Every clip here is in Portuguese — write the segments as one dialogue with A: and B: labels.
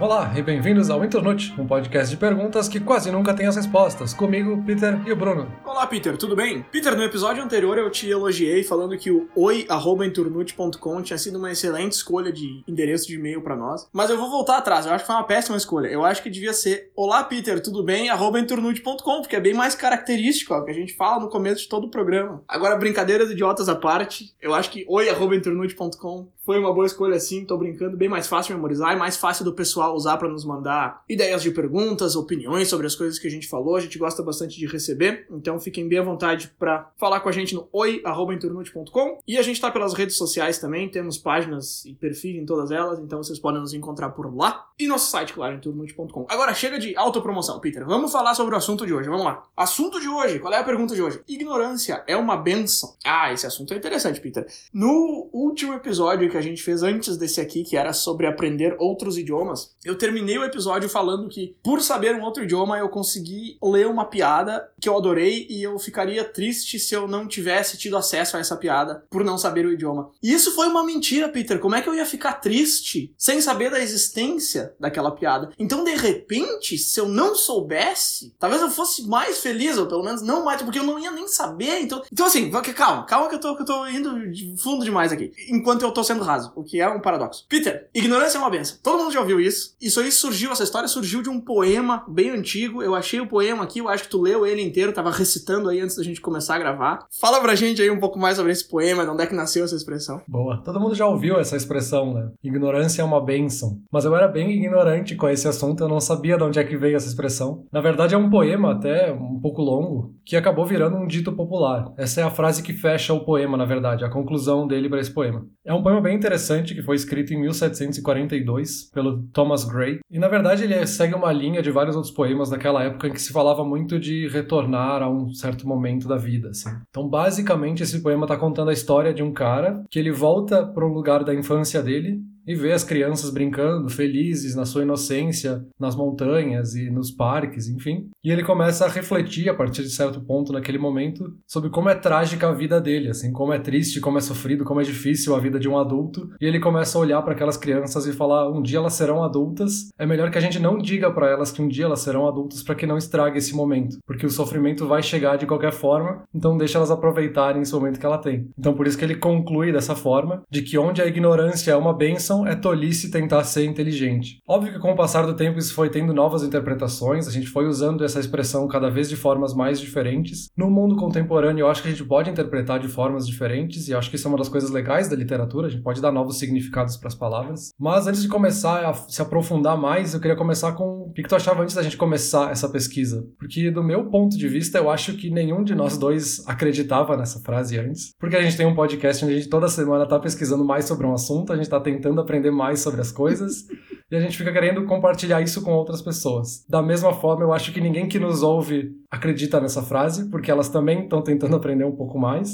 A: Olá e bem-vindos ao Internute, um podcast de perguntas que quase nunca tem as respostas. Comigo, Peter e o Bruno.
B: Olá, Peter, tudo bem? Peter, no episódio anterior eu te elogiei falando que o oi@internute.com tinha sido uma excelente escolha de endereço de e-mail para nós. Mas eu vou voltar atrás, eu acho que foi uma péssima escolha. Eu acho que devia ser Olá, Peter, tudo bem? @internute.com, porque é bem mais característico, ó, que a gente fala no começo de todo o programa. Agora, brincadeiras idiotas à parte, eu acho que oi@internute.com foi uma boa escolha sim, tô brincando, bem mais fácil memorizar e mais fácil do pessoal usar para nos mandar ideias de perguntas, opiniões sobre as coisas que a gente falou. A gente gosta bastante de receber, então fiquem bem à vontade para falar com a gente no oi@internute.com e a gente tá pelas redes sociais também, temos páginas e perfis em todas elas, então vocês podem nos encontrar por lá e nosso site, claro, internute.com. Agora chega de autopromoção, Peter. Vamos falar sobre o assunto de hoje. Vamos lá. Assunto de hoje. Qual é a pergunta de hoje? Ignorância é uma benção? Ah, esse assunto é interessante, Peter. No último episódio que a gente fez antes desse aqui, que era sobre aprender outros idiomas, eu terminei o episódio falando que, por saber um outro idioma, eu consegui ler uma piada que eu adorei e eu ficaria triste se eu não tivesse tido acesso a essa piada por não saber o idioma. E isso foi uma mentira, Peter. Como é que eu ia ficar triste sem saber da existência daquela piada? Então, de repente, se eu não soubesse, talvez eu fosse mais feliz, ou pelo menos não mais, porque eu não ia nem saber. Então, então assim, calma, calma que eu tô, que eu tô indo de fundo demais aqui. Enquanto eu tô sendo raso, o que é um paradoxo. Peter, ignorância é uma benção. Todo mundo já ouviu isso. Isso aí surgiu, essa história surgiu de um poema bem antigo. Eu achei o poema aqui, eu acho que tu leu ele inteiro, tava recitando aí antes da gente começar a gravar. Fala pra gente aí um pouco mais sobre esse poema, de onde é que nasceu essa expressão.
A: Boa. Todo mundo já ouviu essa expressão, né? Ignorância é uma benção. Mas eu era bem ignorante com esse assunto, eu não sabia de onde é que veio essa expressão. Na verdade, é um poema até um pouco longo, que acabou virando um dito popular. Essa é a frase que fecha o poema, na verdade, a conclusão dele para esse poema. É um poema bem interessante que foi escrito em 1742 pelo Thomas Gray. E na verdade ele segue uma linha de vários outros poemas daquela época em que se falava muito de retornar a um certo momento da vida, assim. Então, basicamente esse poema está contando a história de um cara que ele volta para um lugar da infância dele e ver as crianças brincando, felizes na sua inocência, nas montanhas e nos parques, enfim. E ele começa a refletir a partir de certo ponto naquele momento sobre como é trágica a vida dele, assim, como é triste, como é sofrido, como é difícil a vida de um adulto. E ele começa a olhar para aquelas crianças e falar: um dia elas serão adultas. É melhor que a gente não diga para elas que um dia elas serão adultas para que não estrague esse momento, porque o sofrimento vai chegar de qualquer forma. Então deixa elas aproveitarem esse momento que ela tem. Então por isso que ele conclui dessa forma de que onde a ignorância é uma bênção é tolice tentar ser inteligente. Óbvio que com o passar do tempo isso foi tendo novas interpretações, a gente foi usando essa expressão cada vez de formas mais diferentes. No mundo contemporâneo, eu acho que a gente pode interpretar de formas diferentes e acho que isso é uma das coisas legais da literatura, a gente pode dar novos significados para as palavras. Mas antes de começar a se aprofundar mais, eu queria começar com o que tu achava antes da gente começar essa pesquisa. Porque do meu ponto de vista, eu acho que nenhum de nós dois acreditava nessa frase antes. Porque a gente tem um podcast onde a gente toda semana está pesquisando mais sobre um assunto, a gente está tentando aprender mais sobre as coisas e a gente fica querendo compartilhar isso com outras pessoas. Da mesma forma, eu acho que ninguém que nos ouve acredita nessa frase, porque elas também estão tentando aprender um pouco mais.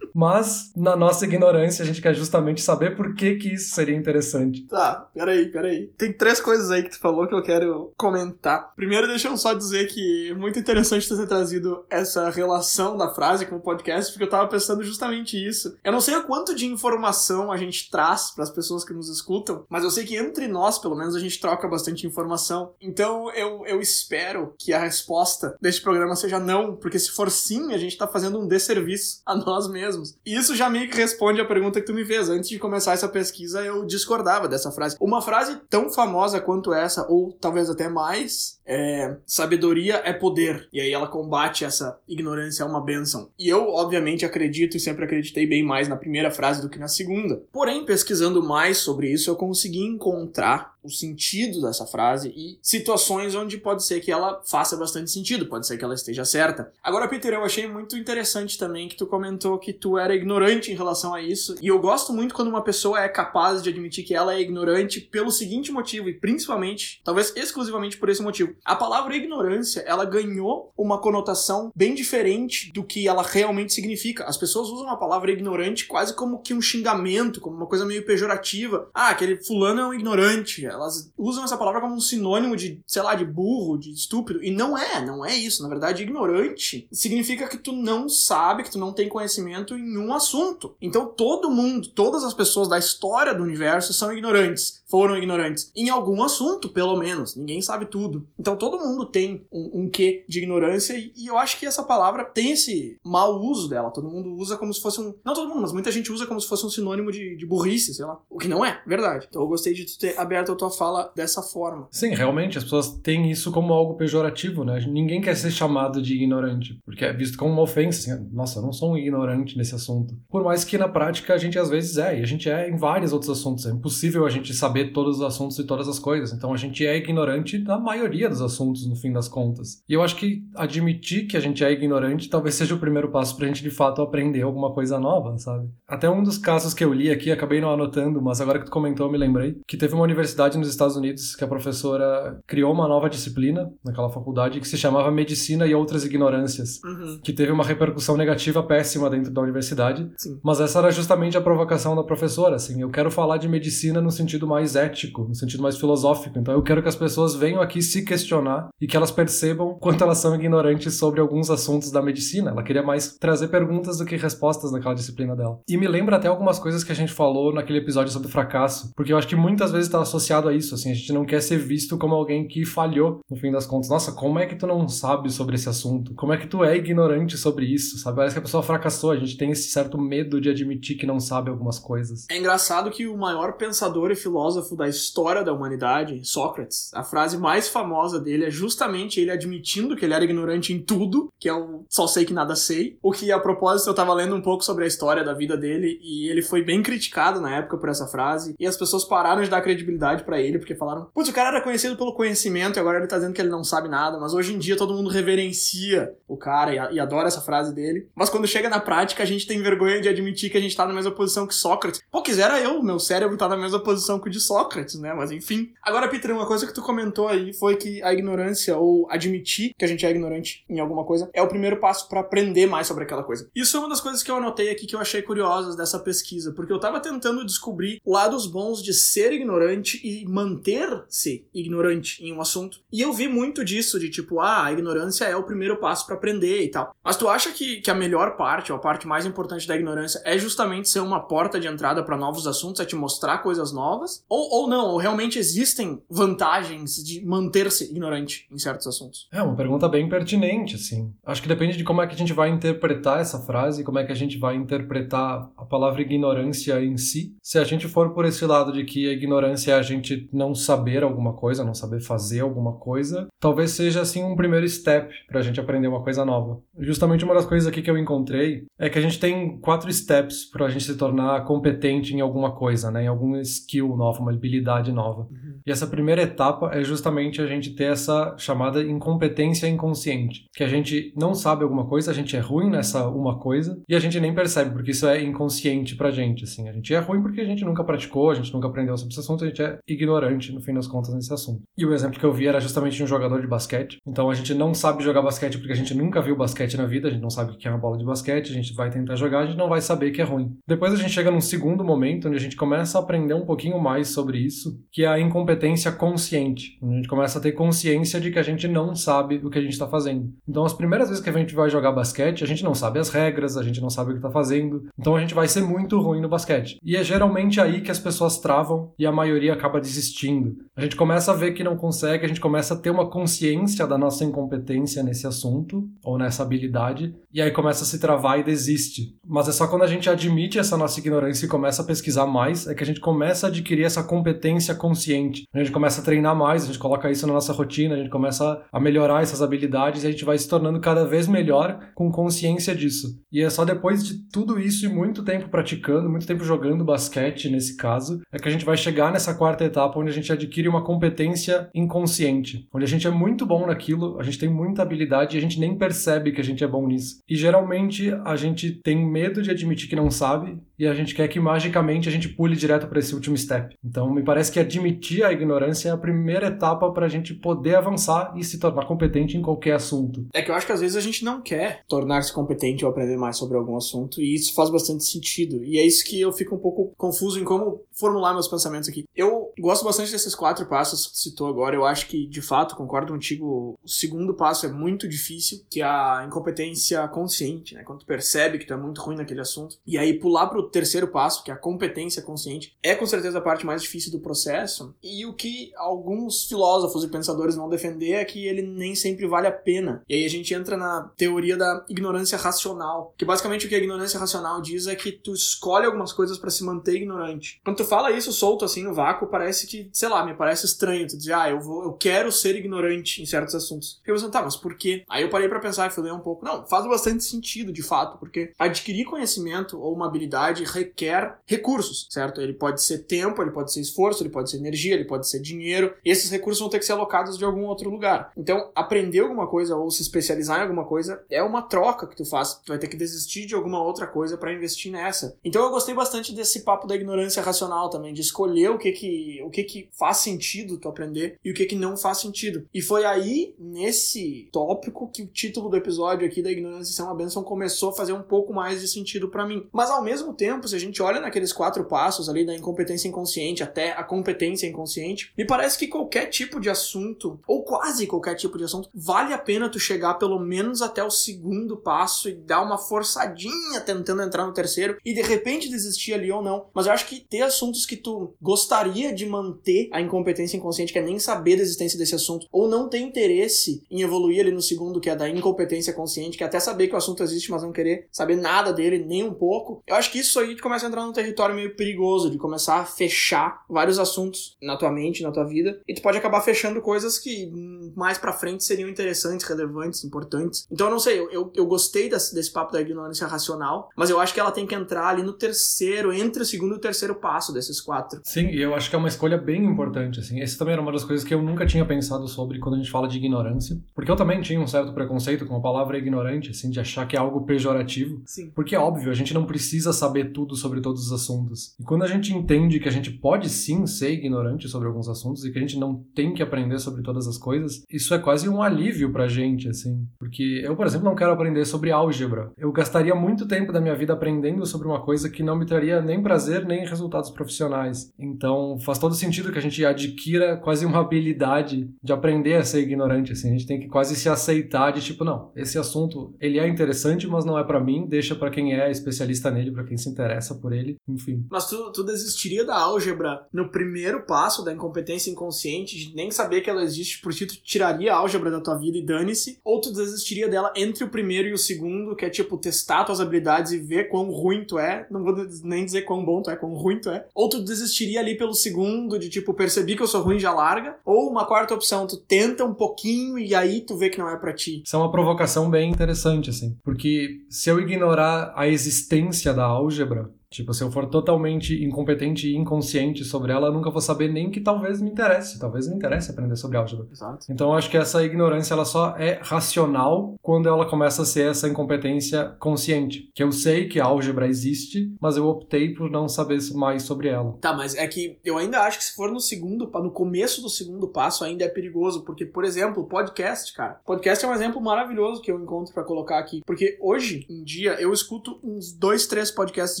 A: Mas, na nossa ignorância, a gente quer justamente saber por que, que isso seria interessante.
B: Tá, peraí, peraí. Tem três coisas aí que tu falou que eu quero comentar. Primeiro, deixa eu só dizer que é muito interessante ter trazido essa relação da frase com o podcast, porque eu tava pensando justamente isso. Eu não sei o quanto de informação a gente traz para as pessoas que nos escutam, mas eu sei que entre nós, pelo menos, a gente troca bastante informação. Então, eu, eu espero que a resposta deste programa seja não, porque se for sim, a gente tá fazendo um desserviço a nós mesmos. E isso já meio que responde a pergunta que tu me fez. Antes de começar essa pesquisa, eu discordava dessa frase. Uma frase tão famosa quanto essa, ou talvez até mais, é sabedoria é poder. E aí ela combate essa ignorância é uma benção. E eu, obviamente, acredito e sempre acreditei bem mais na primeira frase do que na segunda. Porém, pesquisando mais sobre isso, eu consegui encontrar o sentido dessa frase e situações onde pode ser que ela faça bastante sentido, pode ser que ela esteja certa. Agora, Peter, eu achei muito interessante também que tu comentou que tu era ignorante em relação a isso, e eu gosto muito quando uma pessoa é capaz de admitir que ela é ignorante pelo seguinte motivo, e principalmente, talvez exclusivamente por esse motivo. A palavra ignorância, ela ganhou uma conotação bem diferente do que ela realmente significa. As pessoas usam a palavra ignorante quase como que um xingamento, como uma coisa meio pejorativa. Ah, aquele fulano é um ignorante elas usam essa palavra como um sinônimo de, sei lá, de burro, de estúpido. E não é, não é isso. Na verdade, ignorante significa que tu não sabe, que tu não tem conhecimento em um assunto. Então todo mundo, todas as pessoas da história do universo são ignorantes, foram ignorantes. Em algum assunto, pelo menos. Ninguém sabe tudo. Então todo mundo tem um, um quê de ignorância e, e eu acho que essa palavra tem esse mau uso dela. Todo mundo usa como se fosse um. Não todo mundo, mas muita gente usa como se fosse um sinônimo de, de burrice, sei lá. O que não é, verdade. Então eu gostei de tu ter aberto a tua fala dessa forma.
A: Sim, realmente, as pessoas têm isso como algo pejorativo, né? Ninguém quer ser chamado de ignorante, porque é visto como uma ofensa. Assim, Nossa, eu não sou um ignorante nesse assunto. Por mais que na prática a gente às vezes é, e a gente é em vários outros assuntos. É impossível a gente saber todos os assuntos e todas as coisas. Então a gente é ignorante na maioria dos assuntos, no fim das contas. E eu acho que admitir que a gente é ignorante talvez seja o primeiro passo pra gente de fato aprender alguma coisa nova, sabe? Até um dos casos que eu li aqui, acabei não anotando, mas agora que tu comentou, eu me lembrei, que teve uma universidade nos Estados Unidos que a professora criou uma nova disciplina naquela faculdade que se chamava Medicina e Outras Ignorâncias,
B: Uhum.
A: que teve uma repercussão negativa péssima dentro da universidade.
B: Sim.
A: Mas essa era justamente a provocação da professora, assim, eu quero falar de medicina no sentido mais ético, no sentido mais filosófico. Então eu quero que as pessoas venham aqui se questionar e que elas percebam quanto elas são ignorantes sobre alguns assuntos da medicina. Ela queria mais trazer perguntas do que respostas naquela disciplina dela. E me lembra até algumas coisas que a gente falou naquele episódio sobre fracasso, porque eu acho que muitas vezes está associado a isso, assim, a gente não quer ser visto como alguém que falhou no fim das contas. Nossa, como é que tu não sabe sobre esse assunto? Como é que tu é ignorante sobre isso, sabe? Parece que a pessoa fracassou, a gente tem esse certo medo de admitir que não sabe algumas coisas.
B: É engraçado que o maior pensador e filósofo da história da humanidade, Sócrates, a frase mais famosa dele é justamente ele admitindo que ele era ignorante em tudo, que é o só sei que nada sei. O que, a propósito, eu tava lendo um pouco sobre a história da vida dele e ele foi bem criticado na época por essa frase. E as pessoas pararam de dar credibilidade pra ele porque falaram: putz, o cara era conhecido pelo conhecimento e agora ele tá dizendo que ele não sabe nada. Mas hoje em dia todo mundo reverencia o cara e, e adora essa frase dele. Mas quando chega na prática, a gente tem vergonha de admitir que a gente tá na mesma posição que Sócrates. Pô, quisera eu, meu cérebro tá na mesma posição que o de Sócrates, né? Mas enfim. Agora, Peter, uma coisa que tu comentou aí foi que a ignorância, ou admitir que a gente é ignorante em alguma coisa, é o primeiro passo pra aprender mais sobre aquela coisa. Isso é uma das coisas que eu anotei aqui que eu achei curiosas dessa pesquisa, porque eu tava tentando descobrir lados bons de ser ignorante e manter-se ignorante em um assunto. E eu vi muito disso, de tipo, ah, a ignorância é o primeiro passo pra aprender e tal. Mas tu acha que, que a melhor parte, ou a parte mais importante da ignorância, é justamente ser uma porta de entrada pra novos assuntos, é te mostrar coisas novas? Ou, ou não, ou realmente existem vantagens de manter-se ignorante em certos assuntos?
A: É uma pergunta bem pertinente, assim. Acho que depende de como é que a gente vai interpretar essa frase, como é que a gente vai interpretar a palavra ignorância em si. Se a gente for por esse lado de que a ignorância é a gente não saber alguma coisa, não saber fazer alguma coisa, talvez seja assim um primeiro step pra gente aprender uma coisa nova. Justamente uma das coisas aqui que eu encontrei é que a gente tem quatro steps pra gente se tornar competente em alguma coisa, né? Em algum skill novo, uma habilidade nova. E essa primeira etapa é justamente a gente ter essa chamada incompetência inconsciente, que a gente não sabe alguma coisa, a gente é ruim nessa uma coisa e a gente nem percebe, porque isso é inconsciente pra gente, assim. A gente é ruim porque a gente nunca praticou, a gente nunca aprendeu sobre esse assunto, a gente é ignorante, no fim das contas, nesse assunto. E o exemplo que eu vi era justamente de um jogador de basquete. Então a gente não sabe jogar basquete porque a gente nunca viu basquete na vida, a gente não sabe o que é uma bola de basquete, a gente vai tentar jogar, a gente não vai saber que é ruim. Depois a gente chega num segundo momento onde a gente começa a aprender um pouquinho mais sobre isso, que é a incompetência consciente. A gente começa a ter consciência de que a gente não sabe o que a gente está fazendo. Então as primeiras vezes que a gente vai jogar basquete, a gente não sabe as regras, a gente não sabe o que está fazendo. Então a gente vai ser muito ruim no basquete. E é geralmente aí que as pessoas travam e a maioria acaba desistindo. A gente começa a ver que não consegue, a gente começa a ter uma consciência da nossa incompetência nesse assunto ou nessa habilidade, e aí começa a se travar e desiste. Mas é só quando a gente admite essa nossa ignorância e começa a pesquisar mais, é que a gente começa a adquirir essa competência consciente. A gente começa a treinar mais, a gente coloca isso na nossa rotina, a gente começa a melhorar essas habilidades e a gente vai se tornando cada vez melhor com consciência disso. E é só depois de tudo isso e muito tempo praticando, muito tempo jogando basquete nesse caso, é que a gente vai chegar nessa quarta etapa onde a gente adquire uma competência inconsciente, onde a gente é muito bom naquilo, a gente tem muita habilidade e a gente nem percebe que a gente é bom nisso. E geralmente a gente tem medo de admitir que não sabe e a gente quer que magicamente a gente pule direto para esse último step. Então me parece que admitir a ignorância é a primeira etapa para a gente poder avançar e se tornar competente em qualquer assunto.
B: É que eu acho que às vezes a gente não quer tornar-se competente ou aprender mais sobre algum assunto, e isso faz bastante sentido. E é isso que eu fico um pouco confuso em como formular meus pensamentos aqui. Eu gosto bastante desses quatro passos que citou agora. Eu acho que, de fato, concordo contigo. O segundo passo é muito difícil, que é a incompetência consciente, né? Quando tu percebe que tu é muito ruim naquele assunto. E aí pular pro terceiro passo, que é a competência consciente, é com certeza a parte mais difícil do processo. E o que alguns filósofos e pensadores vão defender é que ele nem sempre vale a pena. E aí a gente entra na teoria da ignorância racional, que basicamente o que a ignorância racional diz é que tu escolhe algumas coisas para se manter ignorante. Quando tu fala isso solto assim no vácuo, parece que, sei lá, me parece estranho. Tu diz, ah, eu, vou, eu quero ser ignorante em certos assuntos. Eu pensando, tá, mas por quê? Aí eu parei para pensar e fui ler um pouco. Não, faz bastante sentido, de fato, porque adquirir conhecimento ou uma habilidade requer recursos, certo? Ele pode ser tempo, ele pode ser esforço, ele pode ser energia, ele pode ser dinheiro. Esses recursos vão ter que ser alocados de algum outro lugar. Então, aprender alguma coisa ou se especializar em alguma coisa é uma troca que tu faz. Tu vai ter que desistir de alguma outra coisa para investir nessa. Então, eu gostei bastante desse papo da ignorância racional também, de escolher o que que, o que, que faz sentido tu aprender e o que que não faz sentido. E foi aí, nesse tópico, que o título do episódio aqui da ignorância ser uma benção começou a fazer um pouco mais de sentido para mim. Mas ao mesmo tempo, se a gente olha naqueles quatro passos ali da incompetência inconsciente até a competência inconsciente, me parece que qualquer tipo de assunto, ou quase qualquer tipo de assunto, vale a pena tu chegar pelo menos até o segundo passo e dar uma forçadinha tentando entrar no terceiro e de repente desistir ali ou não. Mas eu acho que ter assuntos que tu gostaria de manter a incompetência inconsciente, que é nem saber da existência desse assunto, ou não ter interesse em evoluir ali no segundo, que é da incompetência consciente, que é até saber que o assunto existe, mas não querer saber nada dele, nem um pouco. Eu acho que isso aí começa a entrar num território meio perigoso, de começar a fechar vários assuntos na tua mente, na tua vida, e tu pode acabar fechando coisas que mais pra frente seriam interessantes, relevantes, importantes. Então eu não sei, eu, eu, eu gostei desse, desse papo da ignorância racional, mas eu acho que ela tem que entrar ali no terceiro, entre o segundo e o terceiro passo desses quatro.
A: Sim, e eu acho que é uma escolha bem importante, assim. Esse também era uma das coisas que eu nunca tinha pensado sobre quando a gente fala de ignorância, porque eu também tinha um certo preconceito com a palavra ignorante, assim, de achar que é algo pejorativo.
B: Sim.
A: Porque, óbvio, a gente não precisa saber tudo sobre todos os assuntos. E quando a gente entende que a gente pode sim ser ignorante sobre alguns assuntos e que a gente não tem que aprender sobre todas as coisas, isso é quase um alívio pra gente, assim. Porque eu, por exemplo, não quero aprender sobre álgebra. Eu gastaria muito tempo da minha vida aprendendo sobre uma coisa que não me traria nem prazer nem resultados profissionais. Então, faz todo sentido que a gente adquira quase uma habilidade de aprender a ser ignorante, assim. A gente tem que quase se aceitar de tipo, não, esse assunto, ele é interessante, mas não é para mim, deixa para quem é especialista nele, para quem se interessa por ele, enfim.
B: Mas tu, tu desistiria da álgebra no primeiro passo da incompetência inconsciente, de nem saber que ela existe, por ti tu tiraria a álgebra da tua vida e dane-se, ou tu desistiria dela entre o primeiro e o segundo, que é tipo testar tuas habilidades e ver quão ruim tu é, não vou nem dizer quão bom tu é, quão ruim tu é, ou tu desistiria ali pelo segundo, de tipo, percebi que eu sou ruim já larga, ou uma quarta opção, tu tenta um pouquinho e aí tu vê que não é para ti.
A: Isso é uma provocação bem interessante, assim, porque se eu ignorar a existência da álgebra, Tipo, se eu for totalmente incompetente e inconsciente sobre ela, eu nunca vou saber nem que talvez me interesse. Talvez me interesse aprender sobre álgebra.
B: Exato.
A: Então, eu acho que essa ignorância ela só é racional quando ela começa a ser essa incompetência consciente. Que eu sei que a álgebra existe, mas eu optei por não saber mais sobre ela.
B: Tá, mas é que eu ainda acho que se for no segundo, no começo do segundo passo, ainda é perigoso. Porque, por exemplo, podcast, cara. Podcast é um exemplo maravilhoso que eu encontro para colocar aqui. Porque hoje em dia eu escuto uns dois, três podcasts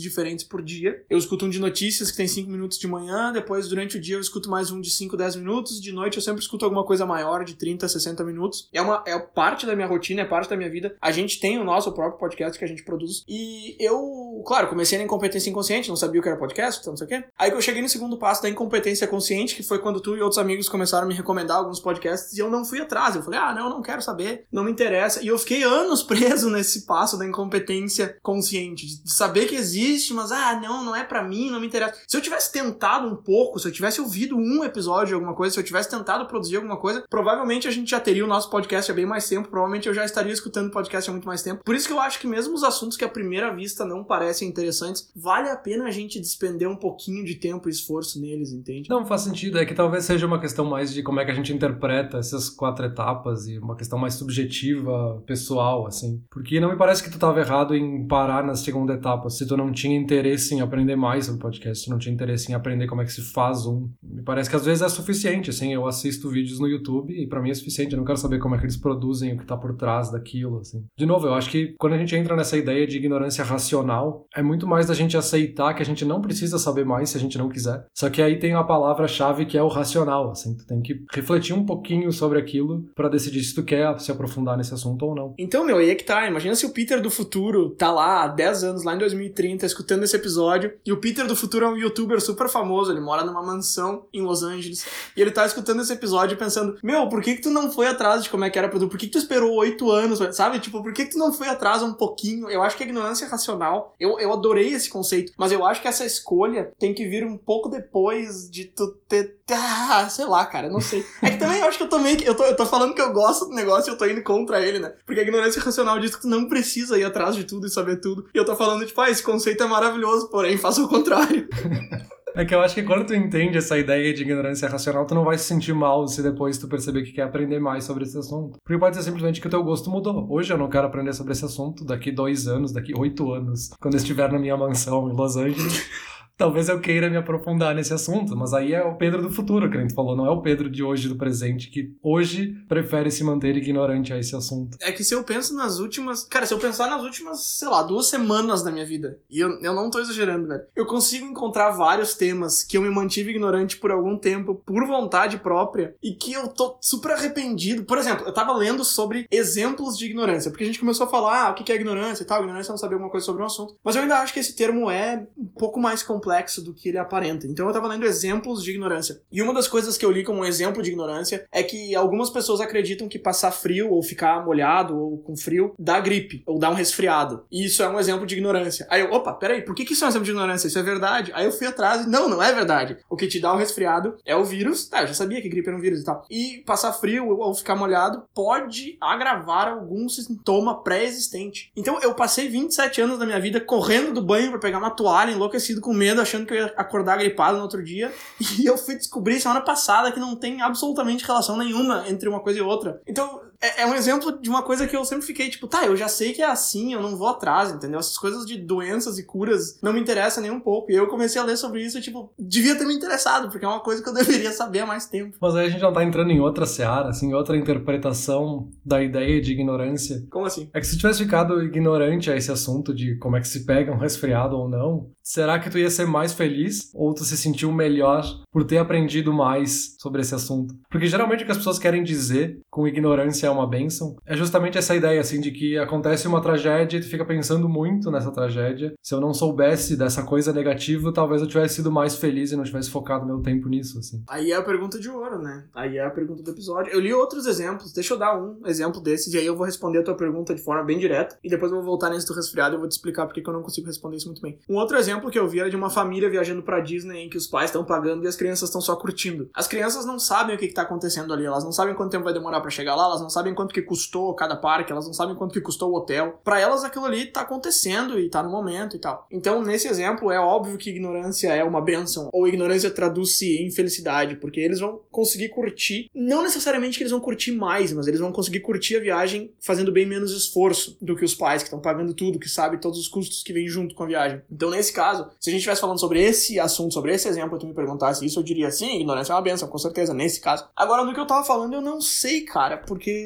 B: diferentes por dia. Eu escuto um de notícias que tem 5 minutos de manhã, depois durante o dia eu escuto mais um de 5, 10 minutos, de noite eu sempre escuto alguma coisa maior de 30, 60 minutos. É uma é parte da minha rotina, é parte da minha vida. A gente tem o nosso próprio podcast que a gente produz. E eu, claro, comecei na incompetência inconsciente, não sabia o que era podcast, então não sei o quê. Aí que eu cheguei no segundo passo da incompetência consciente, que foi quando tu e outros amigos começaram a me recomendar alguns podcasts e eu não fui atrás. Eu falei, ah, não, não quero saber, não me interessa. E eu fiquei anos preso nesse passo da incompetência consciente, de saber que existe, mas ah, não, não é para mim, não me interessa. Se eu tivesse tentado um pouco, se eu tivesse ouvido um episódio de alguma coisa, se eu tivesse tentado produzir alguma coisa, provavelmente a gente já teria o nosso podcast há bem mais tempo, provavelmente eu já estaria escutando podcast há muito mais tempo. Por isso que eu acho que mesmo os assuntos que à primeira vista não parecem interessantes, vale a pena a gente despender um pouquinho de tempo e esforço neles, entende?
A: Não faz sentido, é que talvez seja uma questão mais de como é que a gente interpreta essas quatro etapas e uma questão mais subjetiva, pessoal, assim. Porque não me parece que tu estava errado em parar na segunda etapa, se tu não tinha interesse interesse em aprender mais sobre podcast, não tinha interesse em aprender como é que se faz um. Me parece que às vezes é suficiente, assim, eu assisto vídeos no YouTube e para mim é suficiente, eu não quero saber como é que eles produzem o que tá por trás daquilo, assim. De novo, eu acho que quando a gente entra nessa ideia de ignorância racional, é muito mais da gente aceitar que a gente não precisa saber mais se a gente não quiser. Só que aí tem a palavra-chave que é o racional, assim, tu tem que refletir um pouquinho sobre aquilo para decidir se tu quer se aprofundar nesse assunto ou não.
B: Então, meu, aí é que tá, imagina se o Peter do futuro tá lá há 10 anos, lá em 2030, escutando esse episódio, e o Peter do futuro é um youtuber super famoso, ele mora numa mansão em Los Angeles, e ele tá escutando esse episódio pensando, meu, por que que tu não foi atrás de como é que era produto? Por que que tu esperou 8 anos, sabe? Tipo, por que que tu não foi atrás um pouquinho? Eu acho que a ignorância é racional, eu, eu adorei esse conceito, mas eu acho que essa escolha tem que vir um pouco depois de tu ter, ah, sei lá, cara, não sei. É que também eu acho que eu também, eu tô, eu tô falando que eu gosto do negócio e eu tô indo contra ele, né? Porque a ignorância racional diz que tu não precisa ir atrás de tudo e saber tudo. E eu tô falando, tipo, ah, esse conceito é maravilhoso, porém faça o contrário.
A: É que eu acho que quando tu entende essa ideia de ignorância racional, tu não vai se sentir mal se depois tu perceber que quer aprender mais sobre esse assunto. Porque pode ser simplesmente que o teu gosto mudou. Hoje eu não quero aprender sobre esse assunto, daqui dois anos, daqui oito anos, quando eu estiver na minha mansão em Los Angeles talvez eu queira me aprofundar nesse assunto, mas aí é o Pedro do futuro que a gente falou, não é o Pedro de hoje do presente que hoje prefere se manter ignorante a esse assunto.
B: É que se eu penso nas últimas, cara, se eu pensar nas últimas, sei lá, duas semanas da minha vida, e eu, eu não tô exagerando, velho, eu consigo encontrar vários temas que eu me mantive ignorante por algum tempo, por vontade própria, e que eu tô super arrependido. Por exemplo, eu tava lendo sobre exemplos de ignorância, porque a gente começou a falar ah, o que é ignorância e tal, ignorância é não saber alguma coisa sobre um assunto, mas eu ainda acho que esse termo é um pouco mais complexo complexo do que ele aparenta. Então eu tava lendo exemplos de ignorância. E uma das coisas que eu li como um exemplo de ignorância é que algumas pessoas acreditam que passar frio ou ficar molhado ou com frio dá gripe ou dá um resfriado. E isso é um exemplo de ignorância. Aí eu, opa, peraí, por que, que isso é um exemplo de ignorância? Isso é verdade? Aí eu fui atrás e, não, não é verdade. O que te dá um resfriado é o vírus. Tá, eu já sabia que gripe era um vírus e tal. E passar frio ou ficar molhado pode agravar algum sintoma pré-existente. Então eu passei 27 anos da minha vida correndo do banho para pegar uma toalha, enlouquecido com medo achando que eu ia acordar gripado no outro dia. E eu fui descobrir semana passada que não tem absolutamente relação nenhuma entre uma coisa e outra. Então, é, é, um exemplo de uma coisa que eu sempre fiquei, tipo, tá, eu já sei que é assim, eu não vou atrás, entendeu? Essas coisas de doenças e curas não me interessam nem um pouco. E eu comecei a ler sobre isso e, tipo, devia ter me interessado, porque é uma coisa que eu deveria saber há mais tempo.
A: Mas aí a gente já tá entrando em outra seara, assim, outra interpretação da ideia de ignorância.
B: Como assim?
A: É que se tivesse ficado ignorante a esse assunto de como é que se pega um resfriado ou não, será que tu ia ser mais feliz ou tu se sentiu melhor por ter aprendido mais sobre esse assunto? Porque geralmente o que as pessoas querem dizer com ignorância é uma benção é justamente essa ideia, assim, de que acontece uma tragédia e tu fica pensando muito nessa tragédia. Se eu não soubesse dessa coisa negativa, talvez eu tivesse sido mais feliz e não tivesse focado meu tempo nisso, assim.
B: Aí é a pergunta de ouro, né? Aí é a pergunta do episódio. Eu li outros exemplos, deixa eu dar um exemplo desses e aí eu vou responder a tua pergunta de forma bem direta e depois eu vou voltar nesse do resfriado e vou te explicar porque eu não consigo responder isso muito bem. Um outro exemplo que eu vi era de uma família viajando pra Disney em que os pais estão pagando e as crianças estão só curtindo. As crianças não sabem o que, que tá acontecendo ali, elas não sabem quanto tempo vai demorar para chegar lá, elas não sabem quanto que custou cada parque, elas não sabem quanto que custou o hotel. Para elas aquilo ali tá acontecendo e tá no momento e tal. Então, nesse exemplo, é óbvio que ignorância é uma benção, ou ignorância traduz-se em felicidade, porque eles vão conseguir curtir, não necessariamente que eles vão curtir mais, mas eles vão conseguir curtir a viagem fazendo bem menos esforço do que os pais que estão pagando tudo, que sabem todos os custos que vêm junto com a viagem. Então, nesse caso, se a gente estivesse falando sobre esse assunto, sobre esse exemplo, e tu me perguntasse isso, eu diria sim, ignorância é uma benção, com certeza, nesse caso. Agora, no que eu tava falando, eu não sei, cara, porque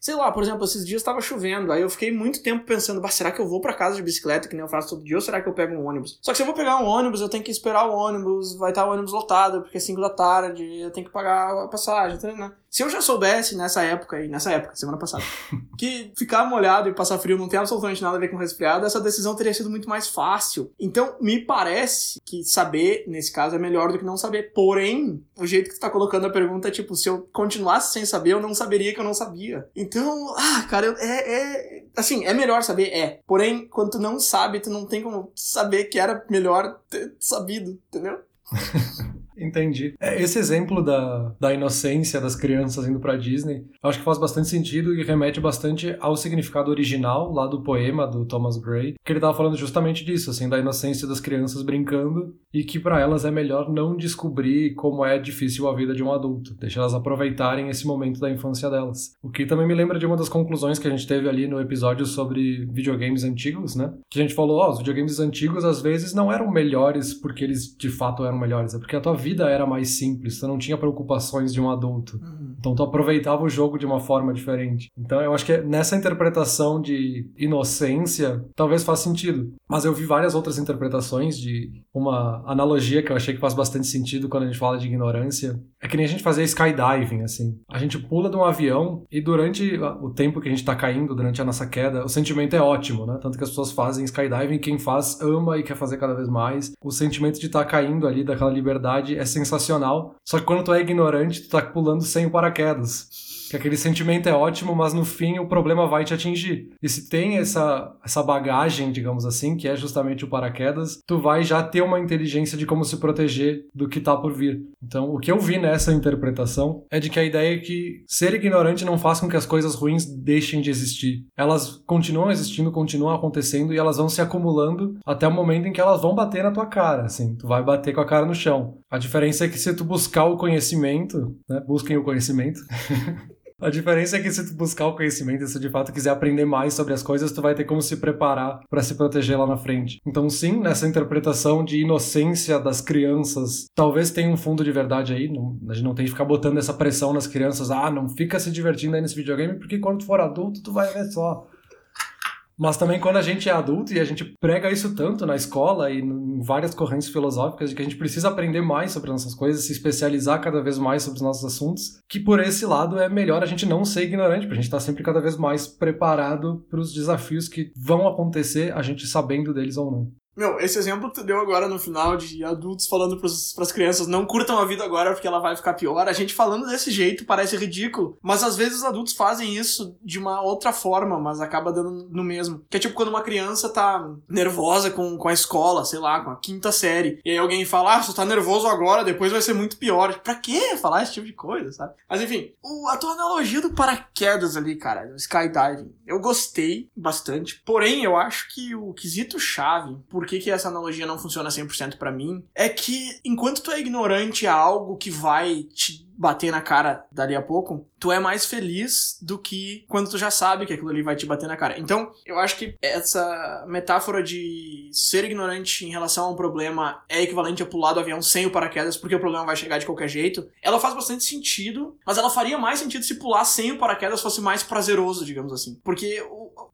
B: sei lá, por exemplo, esses dias estava chovendo, aí eu fiquei muito tempo pensando, será que eu vou para casa de bicicleta que nem eu faço todo dia ou será que eu pego um ônibus? Só que se eu vou pegar um ônibus, eu tenho que esperar o ônibus, vai estar o ônibus lotado, porque é 5 da tarde, eu tenho que pagar a passagem, né? Se eu já soubesse nessa época, e nessa época, semana passada, que ficar molhado e passar frio não tem absolutamente nada a ver com resfriado, essa decisão teria sido muito mais fácil. Então, me parece que saber, nesse caso, é melhor do que não saber. Porém, o jeito que tu tá colocando a pergunta é tipo, se eu continuasse sem saber, eu não saberia que eu não sabia. Então, ah, cara, é, é. Assim, é melhor saber? É. Porém, quando tu não sabe, tu não tem como saber que era melhor ter sabido, entendeu?
A: Entendi. É, esse exemplo da, da inocência das crianças indo pra Disney, acho que faz bastante sentido e remete bastante ao significado original lá do poema do Thomas Gray, que ele tava falando justamente disso, assim, da inocência das crianças brincando e que para elas é melhor não descobrir como é difícil a vida de um adulto, deixa elas aproveitarem esse momento da infância delas. O que também me lembra de uma das conclusões que a gente teve ali no episódio sobre videogames antigos, né? Que a gente falou, ó, oh, os videogames antigos às vezes não eram melhores porque eles de fato eram melhores, é porque a tua vida era mais simples, tu não tinha preocupações de um adulto. Uhum. Então tu aproveitava o jogo de uma forma diferente. Então eu acho que nessa interpretação de inocência, talvez faça sentido. Mas eu vi várias outras interpretações de uma analogia que eu achei que faz bastante sentido quando a gente fala de ignorância. É que nem a gente fazer skydiving, assim. A gente pula de um avião e durante o tempo que a gente tá caindo, durante a nossa queda, o sentimento é ótimo, né? Tanto que as pessoas fazem skydiving, quem faz ama e quer fazer cada vez mais. O sentimento de estar tá caindo ali, daquela liberdade, é sensacional. Só que quando tu é ignorante, tu tá pulando sem o paraquedas paraquedas que aquele sentimento é ótimo, mas no fim o problema vai te atingir. E se tem essa, essa bagagem, digamos assim, que é justamente o paraquedas, tu vai já ter uma inteligência de como se proteger do que tá por vir. Então, o que eu vi nessa interpretação é de que a ideia é que ser ignorante não faz com que as coisas ruins deixem de existir. Elas continuam existindo, continuam acontecendo e elas vão se acumulando até o momento em que elas vão bater na tua cara, assim, tu vai bater com a cara no chão. A diferença é que se tu buscar o conhecimento, né, busquem o conhecimento, A diferença é que se tu buscar o conhecimento se de fato quiser aprender mais sobre as coisas, tu vai ter como se preparar para se proteger lá na frente. Então, sim, nessa interpretação de inocência das crianças, talvez tenha um fundo de verdade aí. Não, a gente não tem que ficar botando essa pressão nas crianças. Ah, não fica se divertindo aí nesse videogame, porque quando tu for adulto, tu vai ver só. Mas também quando a gente é adulto e a gente prega isso tanto na escola e em várias correntes filosóficas de que a gente precisa aprender mais sobre nossas coisas, se especializar cada vez mais sobre os nossos assuntos, que por esse lado é melhor a gente não ser ignorante, para a gente estar tá sempre cada vez mais preparado para os desafios que vão acontecer, a gente sabendo deles ou não.
B: Meu, esse exemplo que tu deu agora no final de adultos falando pros, pras crianças não curtam a vida agora porque ela vai ficar pior, a gente falando desse jeito parece ridículo, mas às vezes os adultos fazem isso de uma outra forma, mas acaba dando no mesmo. Que é tipo quando uma criança tá nervosa com, com a escola, sei lá, com a quinta série, e aí alguém fala, ah, você tá nervoso agora, depois vai ser muito pior. Pra que falar esse tipo de coisa, sabe? Mas enfim, o, a tua analogia do paraquedas ali, cara, do skydiving, eu gostei bastante, porém eu acho que o quesito chave, por por que, que essa analogia não funciona 100% para mim, é que enquanto tu é ignorante a algo que vai te bater na cara dali a pouco, tu é mais feliz do que quando tu já sabe que aquilo ali vai te bater na cara. Então, eu acho que essa metáfora de ser ignorante em relação a um problema é equivalente a pular do avião sem o paraquedas, porque o problema vai chegar de qualquer jeito. Ela faz bastante sentido, mas ela faria mais sentido se pular sem o paraquedas fosse mais prazeroso, digamos assim. Porque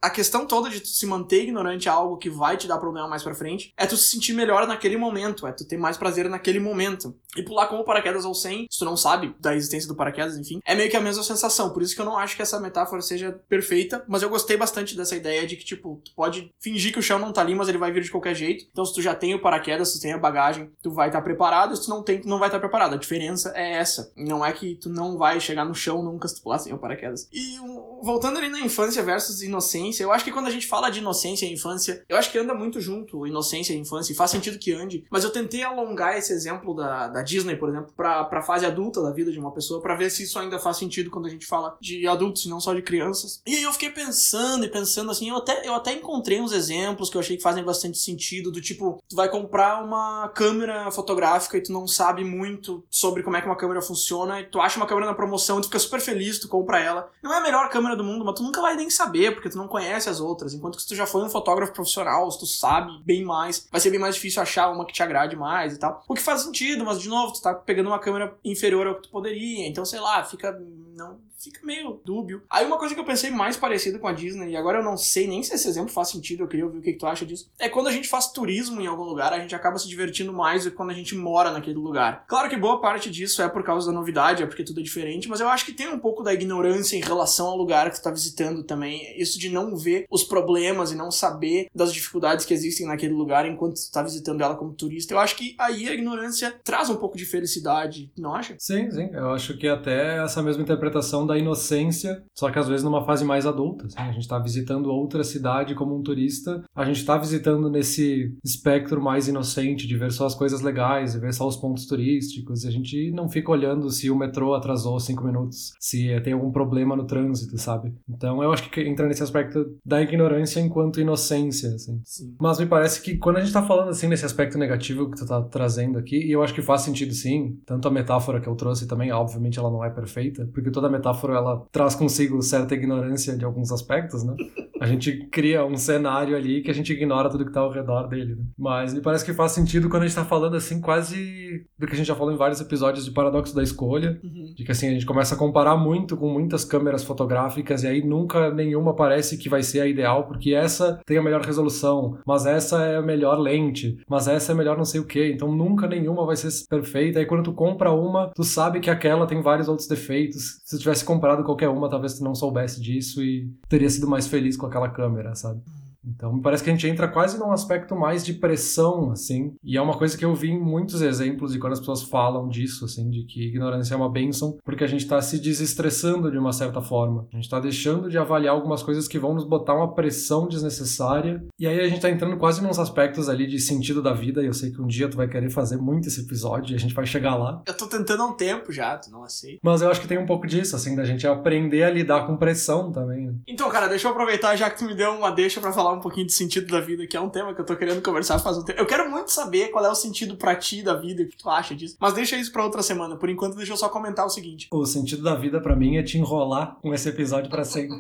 B: a questão toda de tu se manter ignorante a algo que vai te dar problema mais pra frente é tu se sentir melhor naquele momento, é tu ter mais prazer naquele momento. E pular com o paraquedas ou sem, se tu não sabe, da existência do paraquedas, enfim, é meio que a mesma sensação. Por isso que eu não acho que essa metáfora seja perfeita, mas eu gostei bastante dessa ideia de que, tipo, tu pode fingir que o chão não tá ali, mas ele vai vir de qualquer jeito. Então, se tu já tem o paraquedas, se tu tem a bagagem, tu vai estar tá preparado. Se tu não tem, tu não vai estar tá preparado. A diferença é essa. Não é que tu não vai chegar no chão nunca se tu pular sem o paraquedas. E voltando ali na infância versus inocência, eu acho que quando a gente fala de inocência e infância, eu acho que anda muito junto inocência e infância, e faz sentido que ande. Mas eu tentei alongar esse exemplo da, da Disney, por exemplo, pra, pra fase adulta da vida de uma pessoa para ver se isso ainda faz sentido quando a gente fala de adultos e não só de crianças. E aí eu fiquei pensando e pensando assim, eu até, eu até encontrei uns exemplos que eu achei que fazem bastante sentido, do tipo, tu vai comprar uma câmera fotográfica e tu não sabe muito sobre como é que uma câmera funciona, e tu acha uma câmera na promoção tu fica super feliz, tu compra ela. Não é a melhor câmera do mundo, mas tu nunca vai nem saber, porque tu não conhece as outras. Enquanto que se tu já foi um fotógrafo profissional, se tu sabe bem mais, vai ser bem mais difícil achar uma que te agrade mais e tal. O que faz sentido, mas de novo, tu tá pegando uma câmera inferior ao que tu poderia, então sei lá, fica não fica meio dúbio. Aí uma coisa que eu pensei mais parecida com a Disney, e agora eu não sei nem se esse exemplo faz sentido, eu queria ouvir o que, que tu acha disso, é quando a gente faz turismo em algum lugar, a gente acaba se divertindo mais do que quando a gente mora naquele lugar. Claro que boa parte disso é por causa da novidade, é porque tudo é diferente, mas eu acho que tem um pouco da ignorância em relação ao lugar que tu tá visitando também. Isso de não ver os problemas e não saber das dificuldades que existem naquele lugar enquanto tu tá visitando ela como turista. Eu acho que aí a ignorância traz um pouco de felicidade, não acha?
A: Sim, sim. Eu acho que até essa mesma interpretação da inocência, só que às vezes numa fase mais adulta. Assim. A gente tá visitando outra cidade como um turista, a gente tá visitando nesse espectro mais inocente de ver só as coisas legais, de ver só os pontos turísticos, e a gente não fica olhando se o metrô atrasou cinco minutos, se tem algum problema no trânsito, sabe? Então eu acho que entra nesse aspecto da ignorância enquanto inocência, assim.
B: Sim.
A: Mas me parece que quando a gente tá falando assim nesse aspecto negativo que tu tá trazendo aqui, e eu acho que faz sentido sim, tanto a metáfora que eu trouxe também, obviamente ela não é perfeita, porque toda metáfora ela traz consigo certa ignorância de alguns aspectos, né? A gente cria um cenário ali que a gente ignora tudo que tá ao redor dele, né? Mas me parece que faz sentido quando a gente tá falando assim quase do que a gente já falou em vários episódios de paradoxo da escolha,
B: Uhum.
A: de que assim a gente começa a comparar muito com muitas câmeras fotográficas e aí nunca nenhuma parece que vai ser a ideal, porque essa tem a melhor resolução, mas essa é a melhor lente, mas essa é a melhor não sei o que, então nunca nenhuma vai ser perfeita. Aí quando tu compra uma, tu sabe que aquela tem vários outros defeitos. Se tu tivesse comprado qualquer uma, talvez tu não soubesse disso e teria sido mais feliz com aquela câmera, sabe? Então, me parece que a gente entra quase num aspecto mais de pressão, assim. E é uma coisa que eu vi em muitos exemplos de quando as pessoas falam disso, assim, de que ignorância é uma bênção, porque a gente tá se desestressando de uma certa forma. A gente tá deixando de avaliar algumas coisas que vão nos botar uma pressão desnecessária. E aí a gente tá entrando quase nos aspectos ali de sentido da vida. E eu sei que um dia tu vai querer fazer muito esse episódio e a gente vai chegar lá.
B: Eu tô tentando há um tempo já, tu não aceita.
A: Mas eu acho que tem um pouco disso, assim, da gente aprender a lidar com pressão também. né?
B: Então, cara, deixa eu aproveitar já que tu me deu uma deixa pra falar um pouquinho de sentido da vida, que é um tema que eu tô querendo conversar faz um tempo. Eu quero muito saber qual é o sentido pra ti da vida, o que tu acha disso. Mas deixa isso pra outra semana. Por enquanto, deixa eu só comentar o seguinte.
A: O sentido da vida pra mim é te enrolar com esse episódio pra sempre.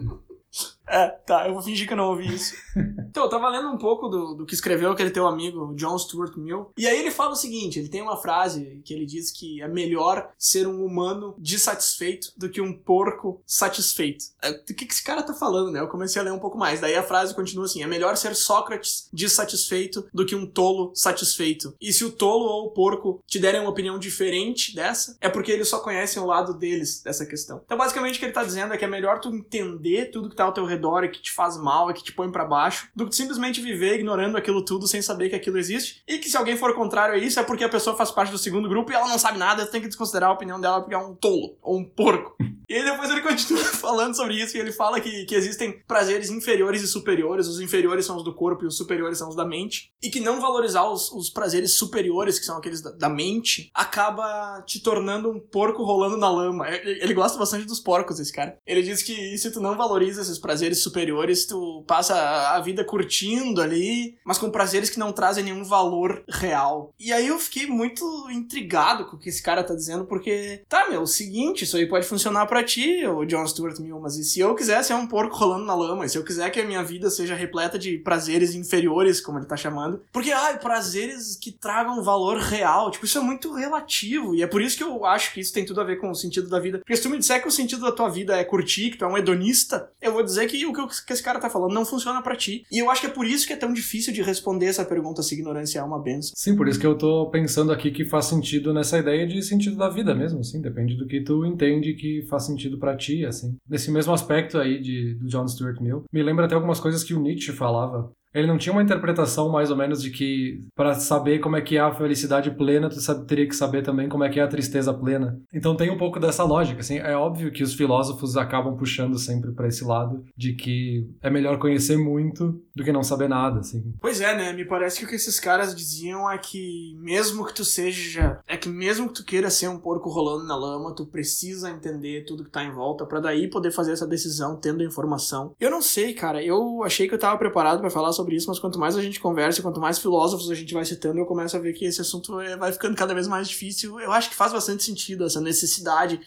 B: É, tá, eu vou fingir que eu não ouvi isso. então, eu tava lendo um pouco do, do que escreveu aquele teu amigo, John Stuart Mill. E aí ele fala o seguinte: ele tem uma frase que ele diz que é melhor ser um humano dissatisfeito do que um porco satisfeito. É, O que, que esse cara tá falando, né? Eu comecei a ler um pouco mais. Daí a frase continua assim: é melhor ser Sócrates dissatisfeito do que um tolo satisfeito. E se o tolo ou o porco te derem uma opinião diferente dessa, é porque eles só conhecem o lado deles dessa questão. Então, basicamente, o que ele tá dizendo é que é melhor tu entender tudo que tá ao teu redor e que te faz mal e que te põe pra baixo, do que simplesmente viver ignorando aquilo tudo sem saber que aquilo existe. E que se alguém for contrário a isso, é porque a pessoa faz parte do segundo grupo e ela não sabe nada, tem que desconsiderar a opinião dela porque é um tolo ou um porco. E aí depois ele continua falando sobre isso e ele fala que, que existem prazeres inferiores e superiores. Os inferiores são os do corpo e os superiores são os da mente. E que não valorizar os, os prazeres superiores, que são aqueles da, da mente, acaba te tornando um porco rolando na lama. Ele, ele gosta bastante dos porcos, esse cara. Ele diz que se tu não valoriza esses prazeres superiores, tu passa a- vida curtindo ali, mas com prazeres que não trazem nenhum valor real. E aí eu fiquei muito intrigado com o que esse cara tá dizendo, porque, tá, meu, o seguinte, isso aí pode funcionar pra ti, o John Stuart Mill, mas e se eu quiser ser um porco rolando na lama, e se eu quiser que a minha vida seja repleta de prazeres inferiores, como ele tá chamando, porque, ai, prazeres que tragam valor real, tipo, isso é muito relativo, e é por isso que eu acho que isso tem tudo a ver com o sentido da vida. Porque se tu me disser que o sentido da tua vida é curtir, que tu é um hedonista, eu vou dizer que o que que esse cara tá falando não funciona pra ti. E eu acho que é por isso que é tão difícil de responder essa pergunta se ignorância é uma benção.
A: Sim, por isso que eu tô pensando aqui que faz sentido nessa ideia de sentido da vida mesmo, assim, depende do que tu entende que faz sentido pra ti, assim. Nesse mesmo aspecto aí de, do John Stuart Mill, me lembra até algumas coisas que o Nietzsche falava. Ele não tinha uma interpretação mais ou menos de que para saber como é que é a felicidade plena, tu sabe- teria que saber também como é que é a tristeza plena. Então tem um pouco dessa lógica, assim, é óbvio que os filósofos acabam puxando sempre pra esse lado de que é melhor conhecer muito do que não saber nada, assim.
B: Pois é, né? Me parece que o que esses caras diziam é que mesmo que tu seja. É que mesmo que tu queira ser um porco rolando na lama, tu precisa entender tudo que tá em volta pra daí poder fazer essa decisão tendo informação. Eu não sei, cara. Eu achei que eu tava preparado pra falar sobre isso, mas quanto mais a gente conversa, quanto mais filósofos a gente vai citando, eu começo a ver que esse assunto é- vai ficando cada vez mais difícil. Eu acho que faz bastante sentido essa necessidade.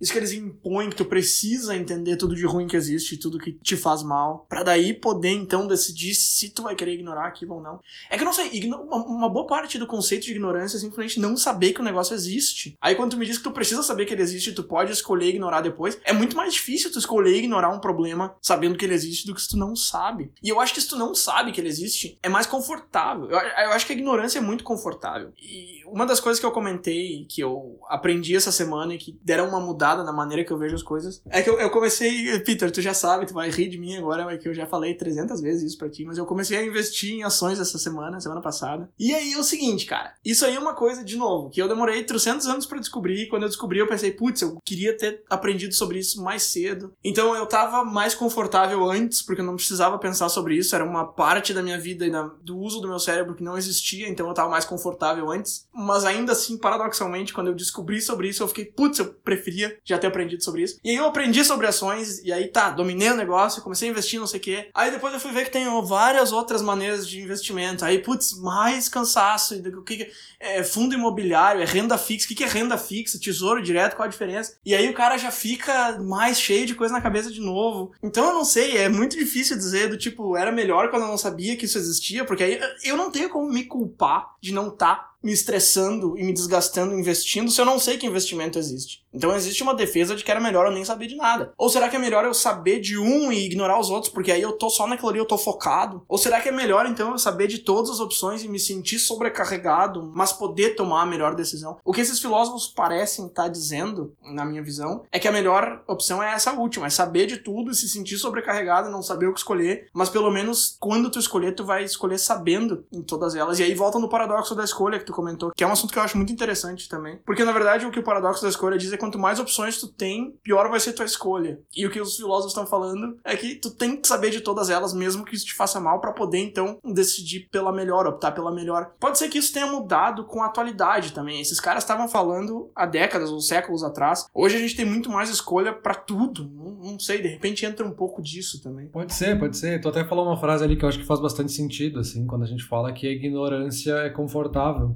B: Isso que eles impõem, que tu precisa entender tudo de ruim que existe, tudo que te faz mal, pra daí poder então decidir se tu vai querer ignorar aquilo ou não. É que eu não sei, uma, boa parte do conceito de ignorância é simplesmente não saber que o negócio existe. Aí quando tu me diz que tu precisa saber que ele existe tu pode escolher ignorar depois, é muito mais difícil tu escolher ignorar um problema sabendo que ele existe do que se tu não sabe. E eu acho que se tu não sabe que ele existe, é mais confortável. Eu, eu acho que a ignorância é muito confortável. E uma das coisas que eu comentei, que eu aprendi essa semana e que deram uma mudada mudada na maneira que eu vejo as coisas. É que eu, eu comecei, Peter, tu já sabe, tu vai rir de mim agora, é que eu já falei 300 vezes isso pra ti, mas eu comecei a investir em ações essa semana, semana passada. E aí é o seguinte, cara, isso aí é uma coisa, de novo, que eu demorei 300 anos para descobrir, e quando eu descobri eu pensei, putz, eu queria ter aprendido sobre isso mais cedo. Então eu tava mais confortável antes, porque eu não precisava pensar sobre isso, era uma parte da minha vida e da, do uso do meu cérebro que não existia, então eu tava mais confortável antes. Mas ainda assim, paradoxalmente, quando eu descobri sobre isso, eu fiquei, putz, eu preferia já ter aprendido sobre isso. E aí eu aprendi sobre ações, e aí tá, dominei o negócio, comecei a investir, não sei o quê. Aí depois eu fui ver que tem várias outras maneiras de investimento. Aí, putz, mais cansaço. O que é fundo imobiliário, é renda fixa. O que é renda fixa? Tesouro direto, qual a diferença? E aí o cara já fica mais cheio de coisa na cabeça de novo. Então eu não sei, é muito difícil dizer do tipo, era melhor quando eu não sabia que isso existia, porque aí eu não tenho como me culpar de não estar tá me estressando e me desgastando investindo se eu não sei que investimento existe? Então existe uma defesa de que era melhor eu nem saber de nada. Ou será que é melhor eu saber de um e ignorar os outros, porque aí eu tô só naquilo ali, eu tô focado? Ou será que é melhor então eu saber de todas as opções e me sentir sobrecarregado, mas poder tomar a melhor decisão? O que esses filósofos parecem estar tá dizendo, na minha visão, é que a melhor opção é essa última, é saber de tudo e se sentir sobrecarregado não saber o que escolher, mas pelo menos quando tu escolher, tu vai escolher sabendo em todas elas. E aí volta no paradoxo da escolha que tu comentou, que é um assunto que eu acho muito interessante também. Porque na verdade o que o paradoxo da escolha diz é quanto mais opções tu tem, pior vai ser tua escolha. E o que os filósofos estão falando é que tu tem que saber de todas elas, mesmo que isso te faça mal, para poder então decidir pela melhor, optar pela melhor. Pode ser que isso tenha mudado com a atualidade também. Esses caras estavam falando há décadas ou séculos atrás. Hoje a gente tem muito mais escolha para tudo. Não, não, sei, de repente entra um pouco disso também.
A: Pode ser, pode ser. Tu até falou uma frase ali que eu acho que faz bastante sentido, assim, quando a gente fala que a ignorância é confortável.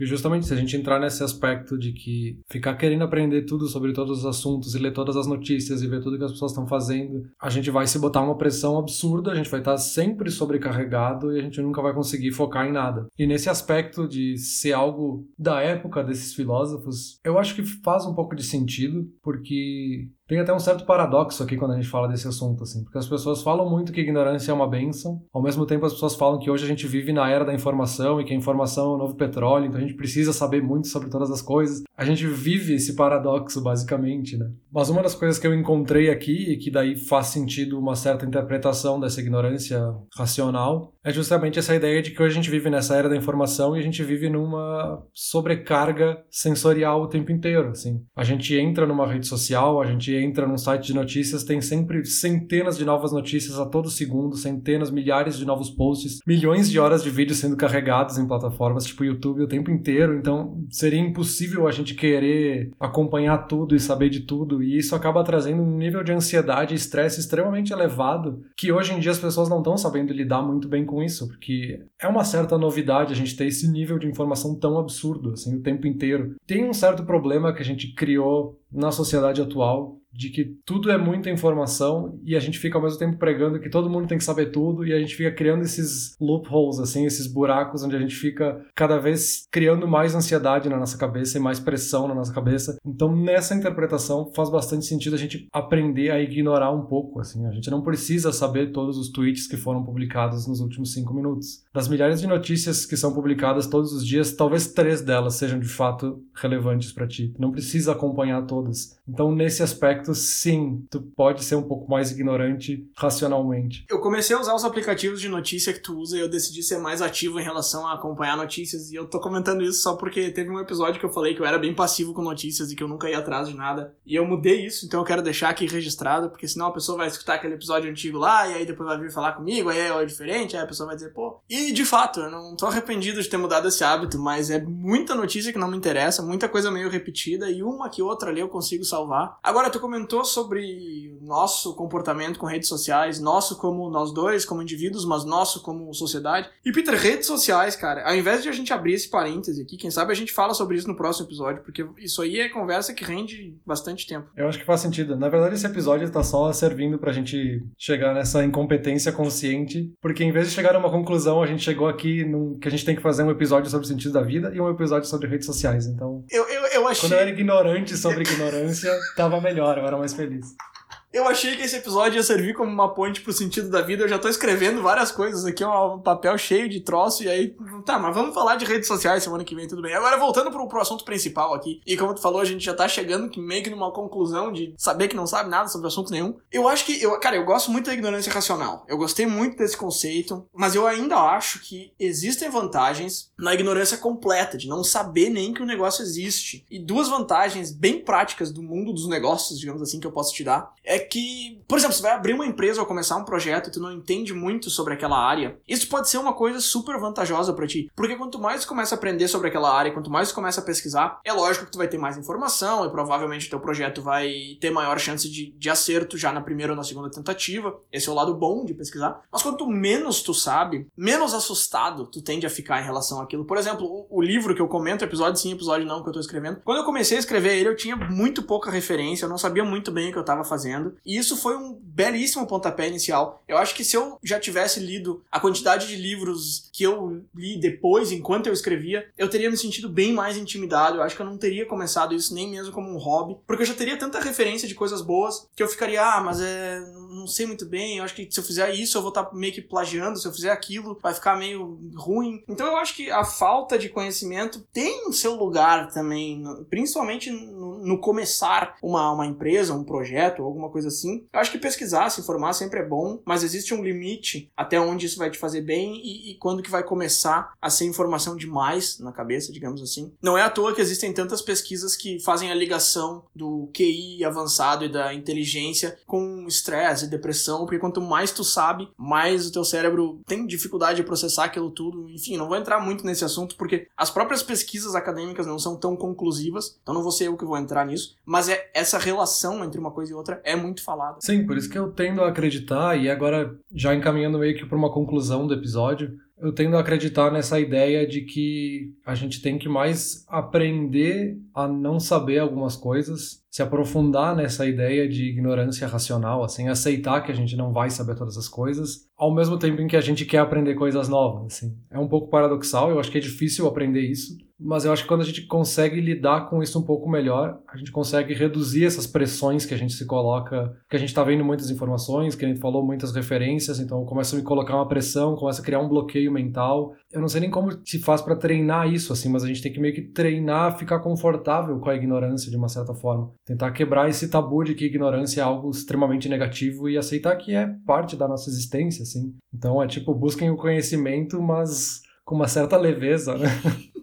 A: E justamente se a gente entrar nesse aspecto de que ficar querendo aprender tudo sobre todos os assuntos e ler todas as notícias e ver tudo que as pessoas estão fazendo, a gente vai se botar uma pressão absurda, a gente vai estar sempre sobrecarregado e a gente nunca vai conseguir focar em nada. E nesse aspecto de ser algo da época desses filósofos, eu acho que faz um pouco de sentido, porque tem até um certo paradoxo aqui quando a gente fala desse assunto, assim, porque as pessoas falam muito que ignorância é uma benção, ao mesmo tempo as pessoas falam que hoje a gente vive na era da informação e que a informação é o novo petróleo, então a gente precisa saber muito sobre todas as coisas. A gente vive esse paradoxo, basicamente, né? Mas uma das coisas que eu encontrei aqui, e que daí faz sentido uma certa interpretação dessa ignorância racional, é justamente essa ideia de que hoje a gente vive nessa era da informação e a gente vive numa sobrecarga sensorial o tempo inteiro, assim. A gente entra numa rede social, a gente entra num site de notícias, tem sempre centenas de novas notícias a todo segundo, centenas, milhares de novos posts, milhões de horas de vídeos sendo carregados em plataformas tipo YouTube o tempo inteiro, então seria impossível a gente querer acompanhar tudo e saber de tudo, e isso acaba trazendo um nível de ansiedade e estresse extremamente elevado, que hoje em dia as pessoas não estão sabendo lidar muito bem com isso, porque é uma certa novidade a gente ter esse nível de informação tão absurdo, assim, o tempo inteiro. Tem um certo problema que a gente criou na sociedade atual, de que tudo é muita informação e a gente fica ao mesmo tempo pregando que todo mundo tem que saber tudo e a gente fica criando esses loopholes, assim, esses buracos onde a gente fica cada vez criando mais ansiedade na nossa cabeça e mais pressão na nossa cabeça. Então, nessa interpretação, faz bastante sentido a gente aprender a ignorar um pouco, assim. A gente não precisa saber todos os tweets que foram publicados nos últimos cinco minutos. Das milhares de notícias que são publicadas todos os dias, talvez três delas sejam de fato relevantes para ti. Não precisa acompanhar todas. Então, nesse aspecto, sim, tu pode ser um pouco mais ignorante racionalmente.
B: Eu comecei a usar os aplicativos de notícia que tu usa e eu decidi ser mais ativo em relação a acompanhar notícias. E eu tô comentando isso só porque teve um episódio que eu falei que eu era bem passivo com notícias e que eu nunca ia atrás de nada. E eu mudei isso, então eu quero deixar aqui registrado, porque senão a pessoa vai escutar aquele episódio antigo lá e aí depois vai vir falar comigo, aí é diferente, aí a pessoa vai dizer, pô. E de fato, eu não tô arrependido de ter mudado esse hábito, mas é muita notícia que não me interessa, muita coisa meio repetida e uma que outra ali eu consigo salvar. Agora, tu comentou sobre nosso comportamento com redes sociais, nosso como nós dois, como indivíduos, mas nosso como sociedade. E Peter, redes sociais, cara, ao invés de a gente abrir esse parêntese aqui, quem sabe a gente fala sobre isso no próximo episódio, porque isso aí é conversa que rende bastante tempo.
A: Eu acho que faz sentido. Na verdade, esse episódio tá só servindo pra gente chegar nessa incompetência consciente, porque em vez de chegar a uma conclusão, a gente chegou aqui num, que a gente tem que fazer um episódio sobre o sentido da vida e um episódio sobre redes sociais. Então,
B: eu, eu, eu achei...
A: quando eu era ignorante sobre ignorância, tava melhor, eu era mais feliz.
B: Eu achei que esse episódio ia servir como uma ponte pro sentido da vida. Eu já tô escrevendo várias coisas aqui, um papel cheio de troço, e aí. Tá, mas vamos falar de redes sociais semana que vem, tudo bem. Agora, voltando pro, pro assunto principal aqui, e como tu falou, a gente já tá chegando meio que numa conclusão de saber que não sabe nada sobre assunto nenhum. Eu acho que. Eu, cara, eu gosto muito da ignorância racional. Eu gostei muito desse conceito, mas eu ainda acho que existem vantagens na ignorância completa, de não saber nem que o negócio existe. E duas vantagens bem práticas do mundo dos negócios, digamos assim, que eu posso te dar, é que, por exemplo, você vai abrir uma empresa ou começar um projeto e tu não entende muito sobre aquela área, isso pode ser uma coisa super vantajosa para ti. Porque quanto mais tu começa a aprender sobre aquela área, quanto mais tu começa a pesquisar, é lógico que tu vai ter mais informação e provavelmente o teu projeto vai ter maior chance de, de acerto já na primeira ou na segunda tentativa. Esse é o lado bom de pesquisar. Mas quanto menos tu sabe, menos assustado tu tende a ficar em relação àquilo. Por exemplo, o, o livro que eu comento, episódio sim, episódio não, que eu tô escrevendo, quando eu comecei a escrever ele, eu tinha muito pouca referência, eu não sabia muito bem o que eu tava fazendo. E isso foi um belíssimo pontapé inicial. Eu acho que se eu já tivesse lido a quantidade de livros que eu li depois, enquanto eu escrevia, eu teria me sentido bem mais intimidado. Eu acho que eu não teria começado isso nem mesmo como um hobby, porque eu já teria tanta referência de coisas boas que eu ficaria, ah, mas é. não sei muito bem, eu acho que se eu fizer isso eu vou estar tá meio que plagiando, se eu fizer aquilo vai ficar meio ruim. Então eu acho que a falta de conhecimento tem o seu lugar também, principalmente no, no começar uma, uma empresa, um projeto, alguma coisa assim. Eu acho que pesquisar, se informar sempre é bom, mas existe um limite até onde isso vai te fazer bem e, e quando que vai começar a ser informação demais na cabeça, digamos assim. Não é à toa que existem tantas pesquisas que fazem a ligação do QI avançado e da inteligência com estresse e depressão, porque quanto mais tu sabe, mais o teu cérebro tem dificuldade de processar aquilo tudo. Enfim, não vou entrar muito nesse assunto porque as próprias pesquisas acadêmicas não são tão conclusivas, então não vou ser eu que vou entrar nisso, mas é essa relação entre uma coisa e outra é muito falada.
A: Sim, por isso que eu tendo a acreditar e agora já encaminhando meio que para uma conclusão do episódio, eu tendo a acreditar nessa ideia de que a gente tem que mais aprender a não saber algumas coisas, se aprofundar nessa ideia de ignorância racional, assim, aceitar que a gente não vai saber todas as coisas, ao mesmo tempo em que a gente quer aprender coisas novas, assim. É um pouco paradoxal, eu acho que é difícil aprender isso, mas eu acho que quando a gente consegue lidar com isso um pouco melhor, a gente consegue reduzir essas pressões que a gente se coloca, que a gente está vendo muitas informações, que a gente falou muitas referências, então começa a me colocar uma pressão, começa a criar um bloqueio mental. Eu não sei nem como se faz para treinar isso, assim, mas a gente tem que meio que treinar, ficar confortável com a ignorância de uma certa forma. Tentar quebrar esse tabu de que ignorância é algo extremamente negativo e aceitar que é parte da nossa existência, assim. Então é tipo, busquem o conhecimento, mas com uma certa leveza, né?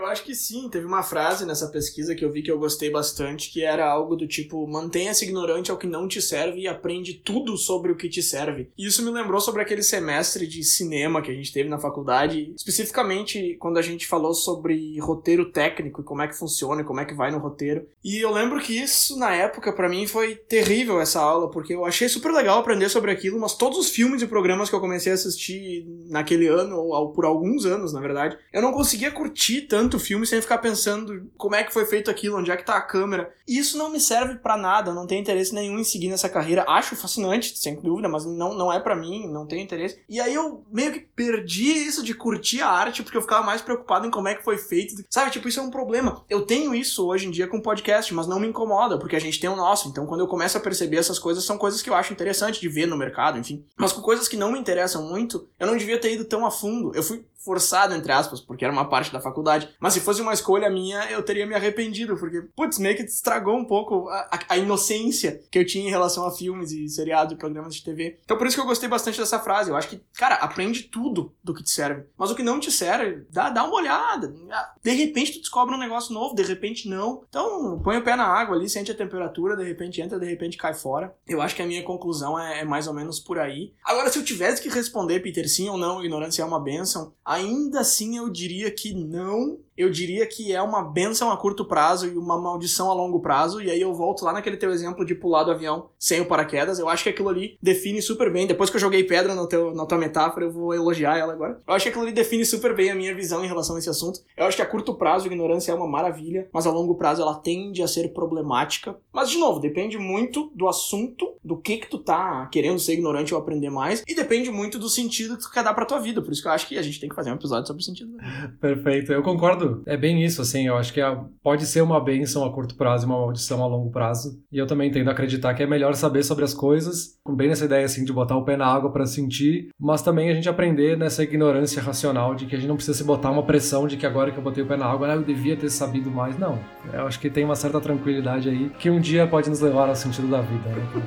B: Eu acho que sim. Teve uma frase nessa pesquisa que eu vi que eu gostei bastante, que era algo do tipo: mantenha-se ignorante ao que não te serve e aprende tudo sobre o que te serve. E isso me lembrou sobre aquele semestre de cinema que a gente teve na faculdade, especificamente quando a gente falou sobre roteiro técnico e como é que funciona como é que vai no roteiro. E eu lembro que isso, na época, para mim foi terrível essa aula, porque eu achei super legal aprender sobre aquilo, mas todos os filmes e programas que eu comecei a assistir naquele ano, ou por alguns anos, na verdade, eu não conseguia curtir tanto muito filme sem ficar pensando como é que foi feito aquilo, onde é que tá a câmera. Isso não me serve para nada, não tenho interesse nenhum em seguir nessa carreira. Acho fascinante, sem dúvida, mas não, não é para mim, não tenho interesse. E aí eu meio que perdi isso de curtir a arte, porque eu ficava mais preocupado em como é que foi feito. Sabe, tipo, isso é um problema. Eu tenho isso hoje em dia com podcast, mas não me incomoda, porque a gente tem o nosso. Então quando eu começo a perceber essas coisas, são coisas que eu acho interessante de ver no mercado, enfim. Mas com coisas que não me interessam muito, eu não devia ter ido tão a fundo. Eu fui forçado, entre aspas, porque era uma parte da faculdade. Mas se fosse uma escolha minha, eu teria me arrependido, porque, putz, meio que estragou um pouco a, a, a, inocência que eu tinha em relação a filmes e seriados e programas de TV. Então por isso que eu gostei bastante dessa frase. Eu acho que, cara, aprende tudo do que te serve. Mas o que não te serve, dá, dá uma olhada. De repente tu descobre um negócio novo, de repente não. Então põe o pé na água ali, sente a temperatura, de repente entra, de repente cai fora. Eu acho que a minha conclusão é, é mais ou menos por aí. Agora, se eu tivesse que responder, Peter, sim ou não, ignorância é uma benção, ainda assim eu diria que não eu diria que é uma benção a curto prazo e uma maldição a longo prazo. E aí eu volto lá naquele teu exemplo de pular do avião sem o paraquedas. Eu acho que aquilo ali define super bem. Depois que eu joguei pedra no teu, na tua metáfora, eu vou elogiar ela agora. Eu acho que aquilo ali define super bem a minha visão em relação a esse assunto. Eu acho que a curto prazo a ignorância é uma maravilha, mas a longo prazo ela tende a ser problemática. Mas, de novo, depende muito do assunto do que que tu tá querendo ser ignorante ou aprender mais, e depende muito do sentido que tu quer dar pra tua vida. Por isso que eu acho que a gente tem que fazer um episódio sobre o sentido.
A: Perfeito, eu concordo. É bem isso, assim, eu acho que pode ser uma benção a curto prazo e uma maldição a longo prazo. E eu também tendo a acreditar que é melhor saber sobre as coisas, com bem nessa ideia, assim, de botar o pé na água para sentir, mas também a gente aprender nessa ignorância racional de que a gente não precisa se botar uma pressão de que agora que eu botei o pé na água, ah, eu devia ter sabido mais. Não, eu acho que tem uma certa tranquilidade aí que um dia pode nos levar ao sentido da vida. Né?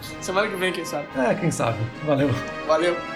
B: Semana que vem, quem sabe?
A: É, quem sabe. Valeu.
B: Valeu.